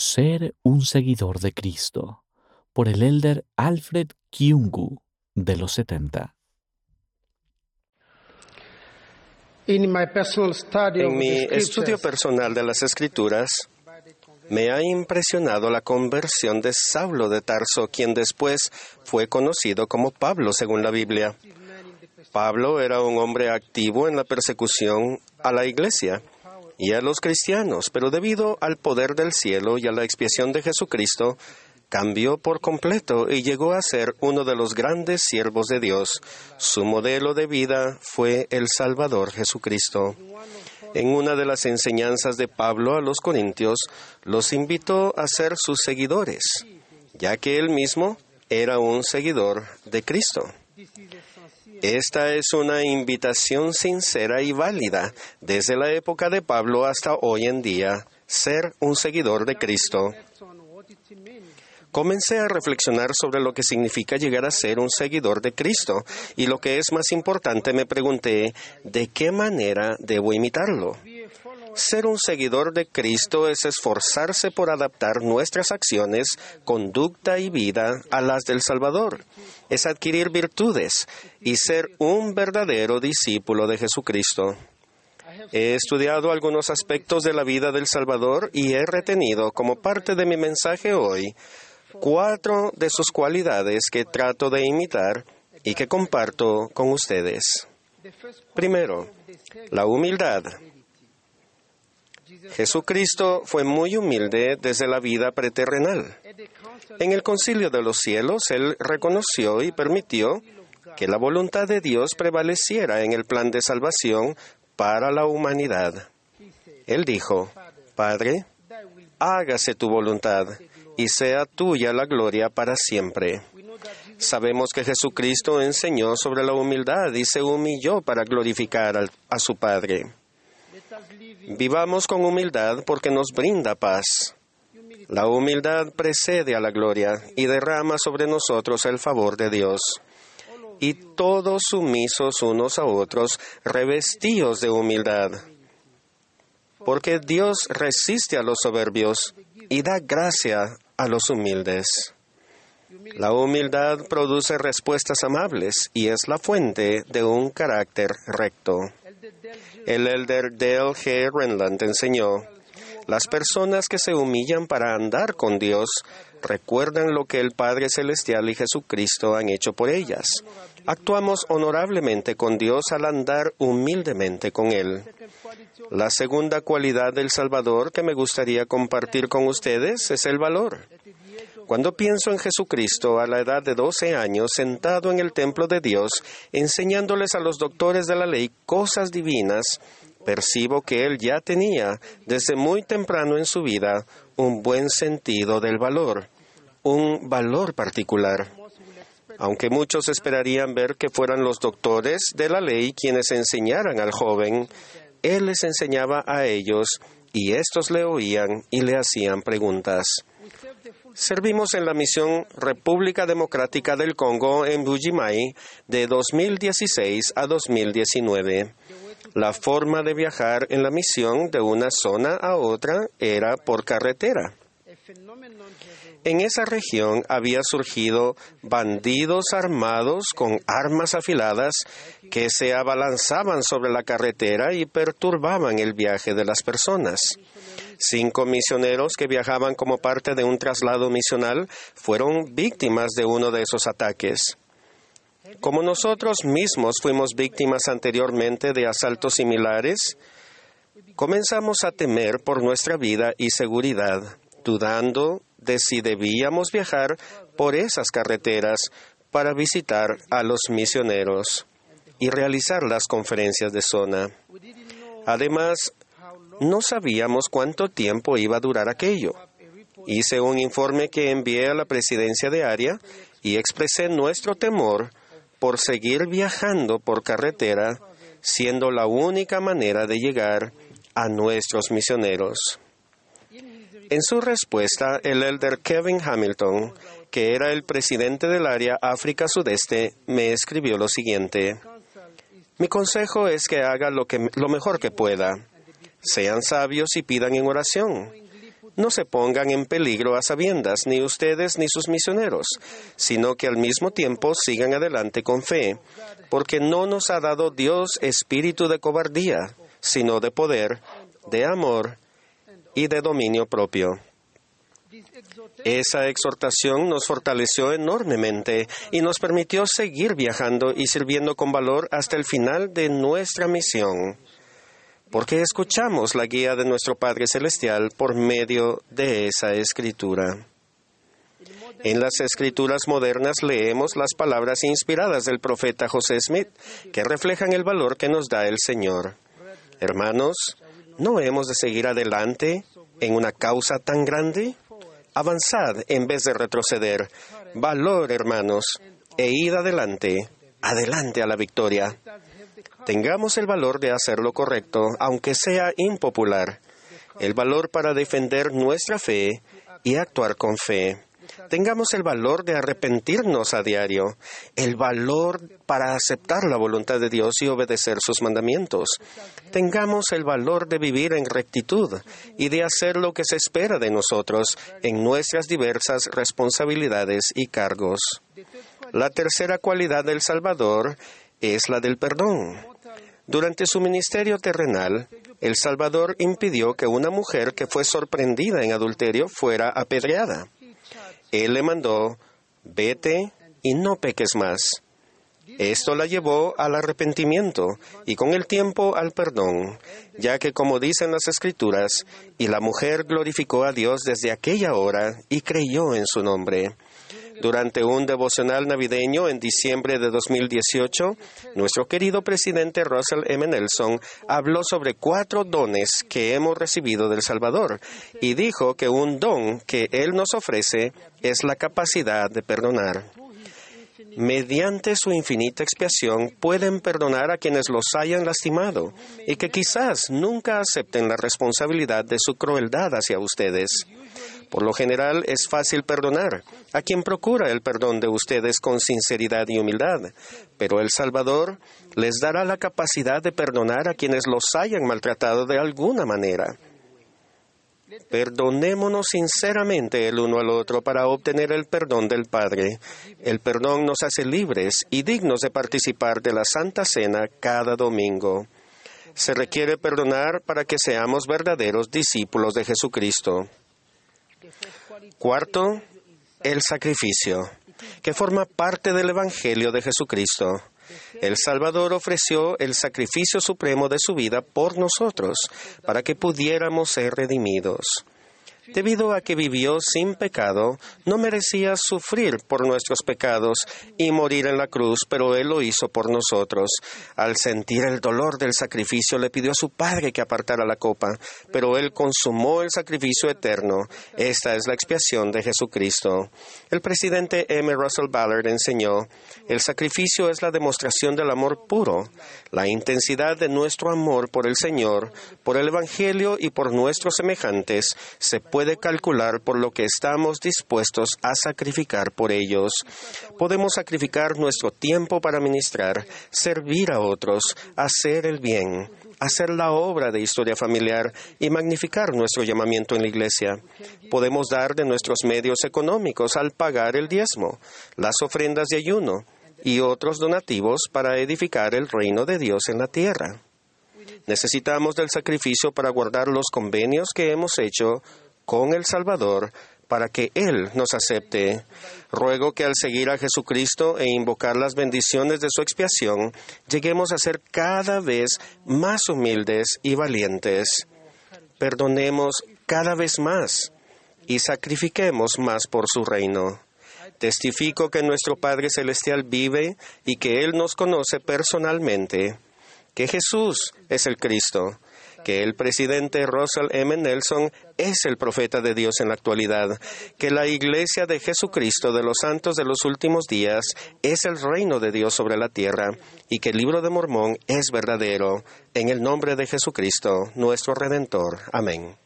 Ser un seguidor de Cristo por el elder Alfred Kyungu de los 70. En mi estudio personal de las Escrituras, me ha impresionado la conversión de Saulo de Tarso, quien después fue conocido como Pablo según la Biblia. Pablo era un hombre activo en la persecución a la iglesia y a los cristianos, pero debido al poder del cielo y a la expiación de Jesucristo, cambió por completo y llegó a ser uno de los grandes siervos de Dios. Su modelo de vida fue el Salvador Jesucristo. En una de las enseñanzas de Pablo a los Corintios, los invitó a ser sus seguidores, ya que él mismo era un seguidor de Cristo. Esta es una invitación sincera y válida desde la época de Pablo hasta hoy en día, ser un seguidor de Cristo. Comencé a reflexionar sobre lo que significa llegar a ser un seguidor de Cristo y lo que es más importante me pregunté, ¿de qué manera debo imitarlo? Ser un seguidor de Cristo es esforzarse por adaptar nuestras acciones, conducta y vida a las del Salvador. Es adquirir virtudes y ser un verdadero discípulo de Jesucristo. He estudiado algunos aspectos de la vida del Salvador y he retenido como parte de mi mensaje hoy cuatro de sus cualidades que trato de imitar y que comparto con ustedes. Primero, la humildad. Jesucristo fue muy humilde desde la vida preterrenal. En el concilio de los cielos, Él reconoció y permitió que la voluntad de Dios prevaleciera en el plan de salvación para la humanidad. Él dijo, Padre, hágase tu voluntad y sea tuya la gloria para siempre. Sabemos que Jesucristo enseñó sobre la humildad y se humilló para glorificar a su Padre. Vivamos con humildad porque nos brinda paz. La humildad precede a la gloria y derrama sobre nosotros el favor de Dios. Y todos sumisos unos a otros, revestidos de humildad. Porque Dios resiste a los soberbios y da gracia a los humildes. La humildad produce respuestas amables y es la fuente de un carácter recto. El elder Dale G. Renland enseñó, las personas que se humillan para andar con Dios recuerdan lo que el Padre Celestial y Jesucristo han hecho por ellas. Actuamos honorablemente con Dios al andar humildemente con Él. La segunda cualidad del Salvador que me gustaría compartir con ustedes es el valor. Cuando pienso en Jesucristo a la edad de 12 años, sentado en el templo de Dios, enseñándoles a los doctores de la ley cosas divinas, percibo que Él ya tenía, desde muy temprano en su vida, un buen sentido del valor, un valor particular. Aunque muchos esperarían ver que fueran los doctores de la ley quienes enseñaran al joven, Él les enseñaba a ellos y estos le oían y le hacían preguntas. Servimos en la misión República Democrática del Congo en Bujimai de 2016 a 2019. La forma de viajar en la misión de una zona a otra era por carretera. En esa región había surgido bandidos armados con armas afiladas que se abalanzaban sobre la carretera y perturbaban el viaje de las personas. Cinco misioneros que viajaban como parte de un traslado misional fueron víctimas de uno de esos ataques. Como nosotros mismos fuimos víctimas anteriormente de asaltos similares, comenzamos a temer por nuestra vida y seguridad, dudando de si debíamos viajar por esas carreteras para visitar a los misioneros y realizar las conferencias de zona. Además, no sabíamos cuánto tiempo iba a durar aquello. Hice un informe que envié a la presidencia de área y expresé nuestro temor por seguir viajando por carretera, siendo la única manera de llegar a nuestros misioneros. En su respuesta, el elder Kevin Hamilton, que era el presidente del área África Sudeste, me escribió lo siguiente. Mi consejo es que haga lo, que, lo mejor que pueda. Sean sabios y pidan en oración. No se pongan en peligro a sabiendas, ni ustedes ni sus misioneros, sino que al mismo tiempo sigan adelante con fe, porque no nos ha dado Dios espíritu de cobardía, sino de poder, de amor y de dominio propio. Esa exhortación nos fortaleció enormemente y nos permitió seguir viajando y sirviendo con valor hasta el final de nuestra misión, porque escuchamos la guía de nuestro Padre Celestial por medio de esa escritura. En las escrituras modernas leemos las palabras inspiradas del profeta José Smith, que reflejan el valor que nos da el Señor. Hermanos, ¿no hemos de seguir adelante en una causa tan grande? Avanzad en vez de retroceder. Valor, hermanos, e id adelante, adelante a la victoria. Tengamos el valor de hacer lo correcto, aunque sea impopular. El valor para defender nuestra fe y actuar con fe. Tengamos el valor de arrepentirnos a diario, el valor para aceptar la voluntad de Dios y obedecer sus mandamientos. Tengamos el valor de vivir en rectitud y de hacer lo que se espera de nosotros en nuestras diversas responsabilidades y cargos. La tercera cualidad del Salvador es la del perdón. Durante su ministerio terrenal, el Salvador impidió que una mujer que fue sorprendida en adulterio fuera apedreada. Él le mandó, vete y no peques más. Esto la llevó al arrepentimiento y con el tiempo al perdón, ya que como dicen las escrituras, y la mujer glorificó a Dios desde aquella hora y creyó en su nombre. Durante un devocional navideño en diciembre de 2018, nuestro querido presidente Russell M. Nelson habló sobre cuatro dones que hemos recibido del Salvador y dijo que un don que Él nos ofrece es la capacidad de perdonar. Mediante su infinita expiación pueden perdonar a quienes los hayan lastimado y que quizás nunca acepten la responsabilidad de su crueldad hacia ustedes. Por lo general es fácil perdonar a quien procura el perdón de ustedes con sinceridad y humildad, pero el Salvador les dará la capacidad de perdonar a quienes los hayan maltratado de alguna manera. Perdonémonos sinceramente el uno al otro para obtener el perdón del Padre. El perdón nos hace libres y dignos de participar de la Santa Cena cada domingo. Se requiere perdonar para que seamos verdaderos discípulos de Jesucristo. Cuarto, el sacrificio, que forma parte del Evangelio de Jesucristo. El Salvador ofreció el sacrificio supremo de su vida por nosotros, para que pudiéramos ser redimidos. Debido a que vivió sin pecado, no merecía sufrir por nuestros pecados y morir en la cruz, pero Él lo hizo por nosotros. Al sentir el dolor del sacrificio, le pidió a su Padre que apartara la copa, pero Él consumó el sacrificio eterno. Esta es la expiación de Jesucristo. El presidente M. Russell Ballard enseñó, el sacrificio es la demostración del amor puro, la intensidad de nuestro amor por el Señor, por el Evangelio y por nuestros semejantes se puede puede calcular por lo que estamos dispuestos a sacrificar por ellos. Podemos sacrificar nuestro tiempo para ministrar, servir a otros, hacer el bien, hacer la obra de historia familiar y magnificar nuestro llamamiento en la iglesia. Podemos dar de nuestros medios económicos al pagar el diezmo, las ofrendas de ayuno y otros donativos para edificar el reino de Dios en la tierra. Necesitamos del sacrificio para guardar los convenios que hemos hecho con el Salvador para que Él nos acepte. Ruego que al seguir a Jesucristo e invocar las bendiciones de su expiación, lleguemos a ser cada vez más humildes y valientes. Perdonemos cada vez más y sacrifiquemos más por su reino. Testifico que nuestro Padre Celestial vive y que Él nos conoce personalmente, que Jesús es el Cristo que el presidente Russell M. Nelson es el profeta de Dios en la actualidad, que la Iglesia de Jesucristo de los Santos de los últimos días es el reino de Dios sobre la tierra y que el libro de Mormón es verdadero, en el nombre de Jesucristo, nuestro Redentor. Amén.